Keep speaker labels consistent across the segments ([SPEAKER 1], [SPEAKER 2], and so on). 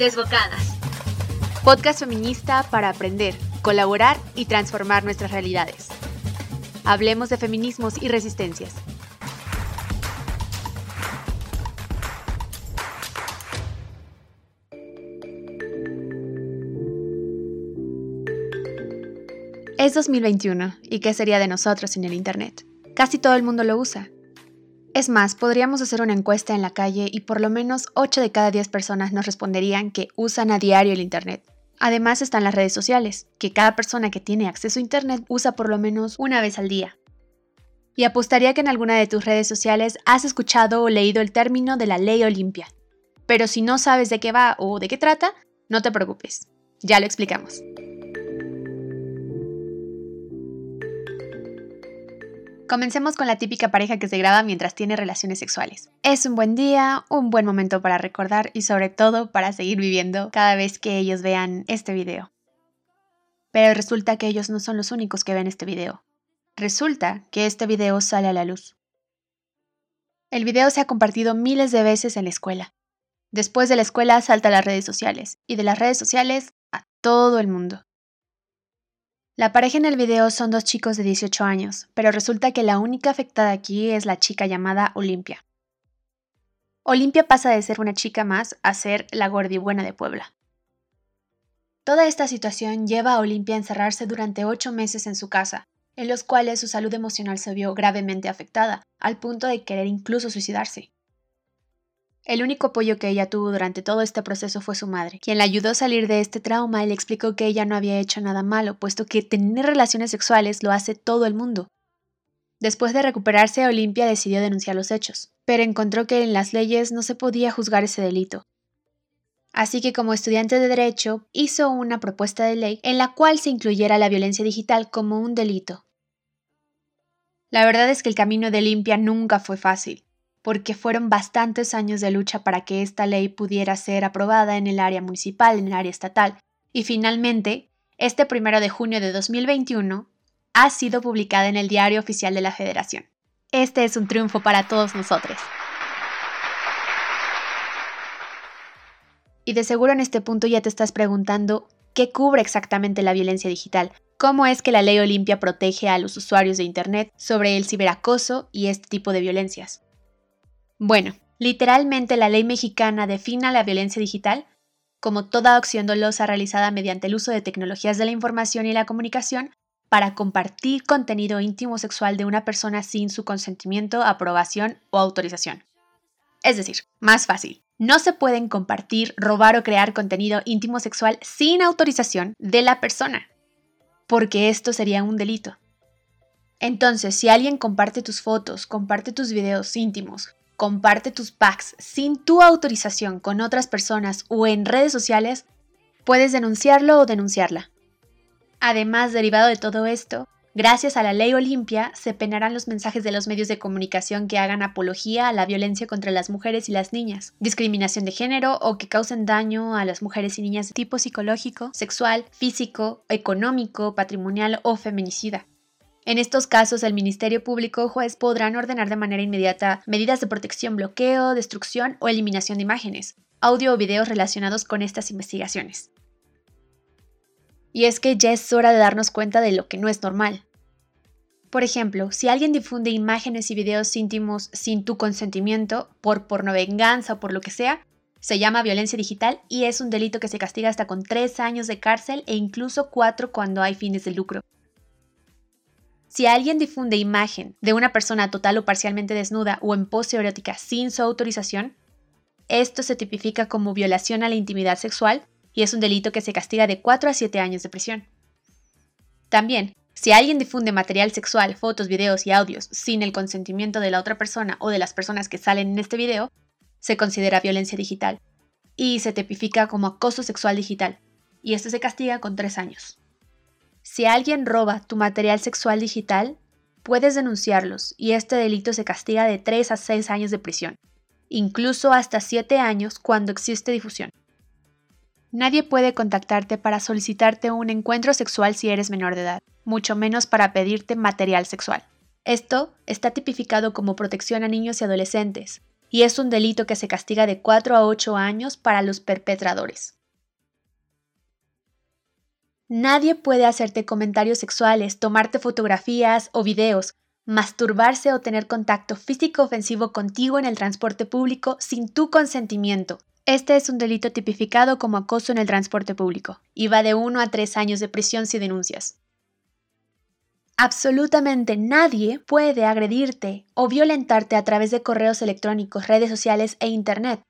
[SPEAKER 1] Desbocadas. Podcast feminista para aprender, colaborar y transformar nuestras realidades. Hablemos de feminismos y resistencias. Es 2021, ¿y qué sería de nosotros sin el Internet? Casi todo el mundo lo usa. Es más, podríamos hacer una encuesta en la calle y por lo menos 8 de cada 10 personas nos responderían que usan a diario el Internet. Además están las redes sociales, que cada persona que tiene acceso a Internet usa por lo menos una vez al día. Y apostaría que en alguna de tus redes sociales has escuchado o leído el término de la ley Olimpia. Pero si no sabes de qué va o de qué trata, no te preocupes. Ya lo explicamos. Comencemos con la típica pareja que se graba mientras tiene relaciones sexuales. Es un buen día, un buen momento para recordar y sobre todo para seguir viviendo cada vez que ellos vean este video. Pero resulta que ellos no son los únicos que ven este video. Resulta que este video sale a la luz. El video se ha compartido miles de veces en la escuela. Después de la escuela salta a las redes sociales y de las redes sociales a todo el mundo. La pareja en el video son dos chicos de 18 años, pero resulta que la única afectada aquí es la chica llamada Olimpia. Olimpia pasa de ser una chica más a ser la gordibuena de Puebla. Toda esta situación lleva a Olimpia a encerrarse durante ocho meses en su casa, en los cuales su salud emocional se vio gravemente afectada, al punto de querer incluso suicidarse. El único apoyo que ella tuvo durante todo este proceso fue su madre, quien la ayudó a salir de este trauma y le explicó que ella no había hecho nada malo, puesto que tener relaciones sexuales lo hace todo el mundo. Después de recuperarse, Olimpia decidió denunciar los hechos, pero encontró que en las leyes no se podía juzgar ese delito. Así que como estudiante de Derecho hizo una propuesta de ley en la cual se incluyera la violencia digital como un delito. La verdad es que el camino de Olimpia nunca fue fácil porque fueron bastantes años de lucha para que esta ley pudiera ser aprobada en el área municipal, en el área estatal, y finalmente, este primero de junio de 2021, ha sido publicada en el Diario Oficial de la Federación. Este es un triunfo para todos nosotros. Y de seguro en este punto ya te estás preguntando qué cubre exactamente la violencia digital, cómo es que la ley Olimpia protege a los usuarios de Internet sobre el ciberacoso y este tipo de violencias. Bueno, literalmente la ley mexicana define la violencia digital como toda acción dolosa realizada mediante el uso de tecnologías de la información y la comunicación para compartir contenido íntimo sexual de una persona sin su consentimiento, aprobación o autorización. Es decir, más fácil, no se pueden compartir, robar o crear contenido íntimo sexual sin autorización de la persona, porque esto sería un delito. Entonces, si alguien comparte tus fotos, comparte tus videos íntimos, comparte tus packs sin tu autorización con otras personas o en redes sociales, puedes denunciarlo o denunciarla. Además, derivado de todo esto, gracias a la ley Olimpia, se penarán los mensajes de los medios de comunicación que hagan apología a la violencia contra las mujeres y las niñas, discriminación de género o que causen daño a las mujeres y niñas de tipo psicológico, sexual, físico, económico, patrimonial o feminicida. En estos casos, el Ministerio Público o juez podrán ordenar de manera inmediata medidas de protección, bloqueo, destrucción o eliminación de imágenes, audio o videos relacionados con estas investigaciones. Y es que ya es hora de darnos cuenta de lo que no es normal. Por ejemplo, si alguien difunde imágenes y videos íntimos sin tu consentimiento, por pornovenganza o por lo que sea, se llama violencia digital y es un delito que se castiga hasta con tres años de cárcel e incluso cuatro cuando hay fines de lucro. Si alguien difunde imagen de una persona total o parcialmente desnuda o en pose erótica sin su autorización, esto se tipifica como violación a la intimidad sexual y es un delito que se castiga de 4 a 7 años de prisión. También, si alguien difunde material sexual, fotos, videos y audios sin el consentimiento de la otra persona o de las personas que salen en este video, se considera violencia digital y se tipifica como acoso sexual digital, y esto se castiga con 3 años. Si alguien roba tu material sexual digital, puedes denunciarlos y este delito se castiga de 3 a 6 años de prisión, incluso hasta 7 años cuando existe difusión. Nadie puede contactarte para solicitarte un encuentro sexual si eres menor de edad, mucho menos para pedirte material sexual. Esto está tipificado como protección a niños y adolescentes, y es un delito que se castiga de 4 a 8 años para los perpetradores. Nadie puede hacerte comentarios sexuales, tomarte fotografías o videos, masturbarse o tener contacto físico ofensivo contigo en el transporte público sin tu consentimiento. Este es un delito tipificado como acoso en el transporte público y va de 1 a 3 años de prisión si denuncias. Absolutamente nadie puede agredirte o violentarte a través de correos electrónicos, redes sociales e Internet.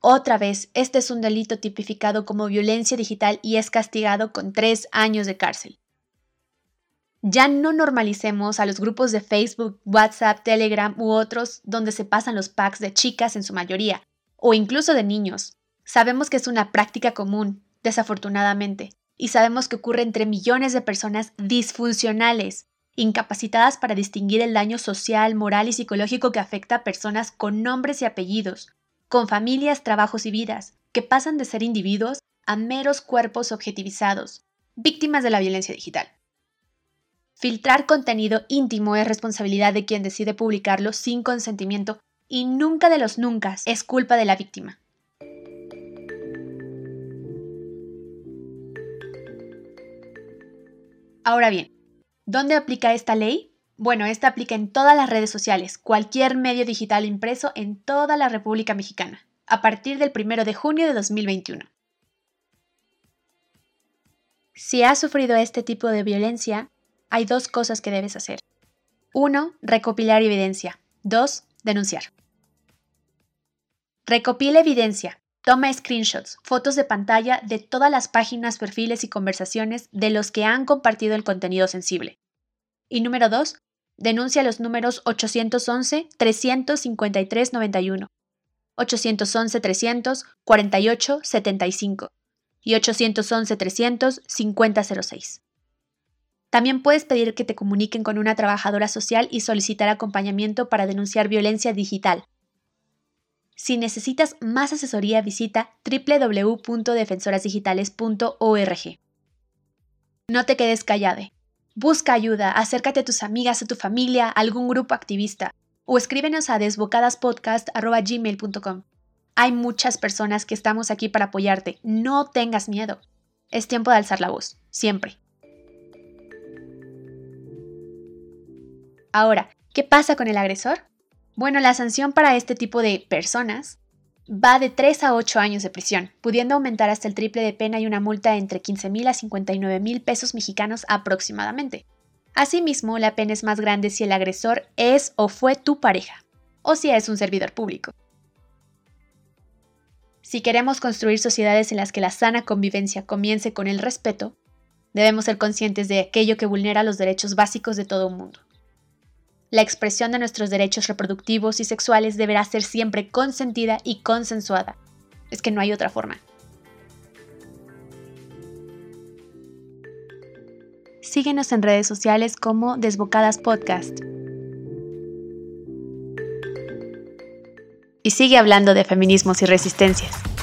[SPEAKER 1] Otra vez, este es un delito tipificado como violencia digital y es castigado con tres años de cárcel. Ya no normalicemos a los grupos de Facebook, WhatsApp, Telegram u otros donde se pasan los packs de chicas en su mayoría, o incluso de niños. Sabemos que es una práctica común, desafortunadamente, y sabemos que ocurre entre millones de personas disfuncionales, incapacitadas para distinguir el daño social, moral y psicológico que afecta a personas con nombres y apellidos, con familias, trabajos y vidas, que pasan de ser individuos a meros cuerpos objetivizados, víctimas de la violencia digital. Filtrar contenido íntimo es responsabilidad de quien decide publicarlo sin consentimiento y nunca de los nunca es culpa de la víctima. Ahora bien, ¿dónde aplica esta ley? Bueno, esta aplica en todas las redes sociales, cualquier medio digital impreso en toda la República Mexicana, a partir del 1 de junio de 2021. Si has sufrido este tipo de violencia, hay dos cosas que debes hacer. Uno, recopilar evidencia. Dos, denunciar. Recopila evidencia. Toma screenshots, fotos de pantalla de todas las páginas, perfiles y conversaciones de los que han compartido el contenido sensible. Y número dos, Denuncia los números 811-353-91, 811-300-48-75 y 811-300-5006. También puedes pedir que te comuniquen con una trabajadora social y solicitar acompañamiento para denunciar violencia digital. Si necesitas más asesoría, visita www.defensorasdigitales.org. No te quedes callada. Busca ayuda, acércate a tus amigas, a tu familia, a algún grupo activista o escríbenos a desbocadaspodcast.gmail.com. Hay muchas personas que estamos aquí para apoyarte. No tengas miedo. Es tiempo de alzar la voz, siempre. Ahora, ¿qué pasa con el agresor? Bueno, la sanción para este tipo de personas va de 3 a 8 años de prisión, pudiendo aumentar hasta el triple de pena y una multa entre 15 mil a 59 mil pesos mexicanos aproximadamente. Asimismo, la pena es más grande si el agresor es o fue tu pareja, o si es un servidor público. Si queremos construir sociedades en las que la sana convivencia comience con el respeto, debemos ser conscientes de aquello que vulnera los derechos básicos de todo un mundo. La expresión de nuestros derechos reproductivos y sexuales deberá ser siempre consentida y consensuada. Es que no hay otra forma. Síguenos en redes sociales como Desbocadas Podcast. Y sigue hablando de feminismos y resistencias.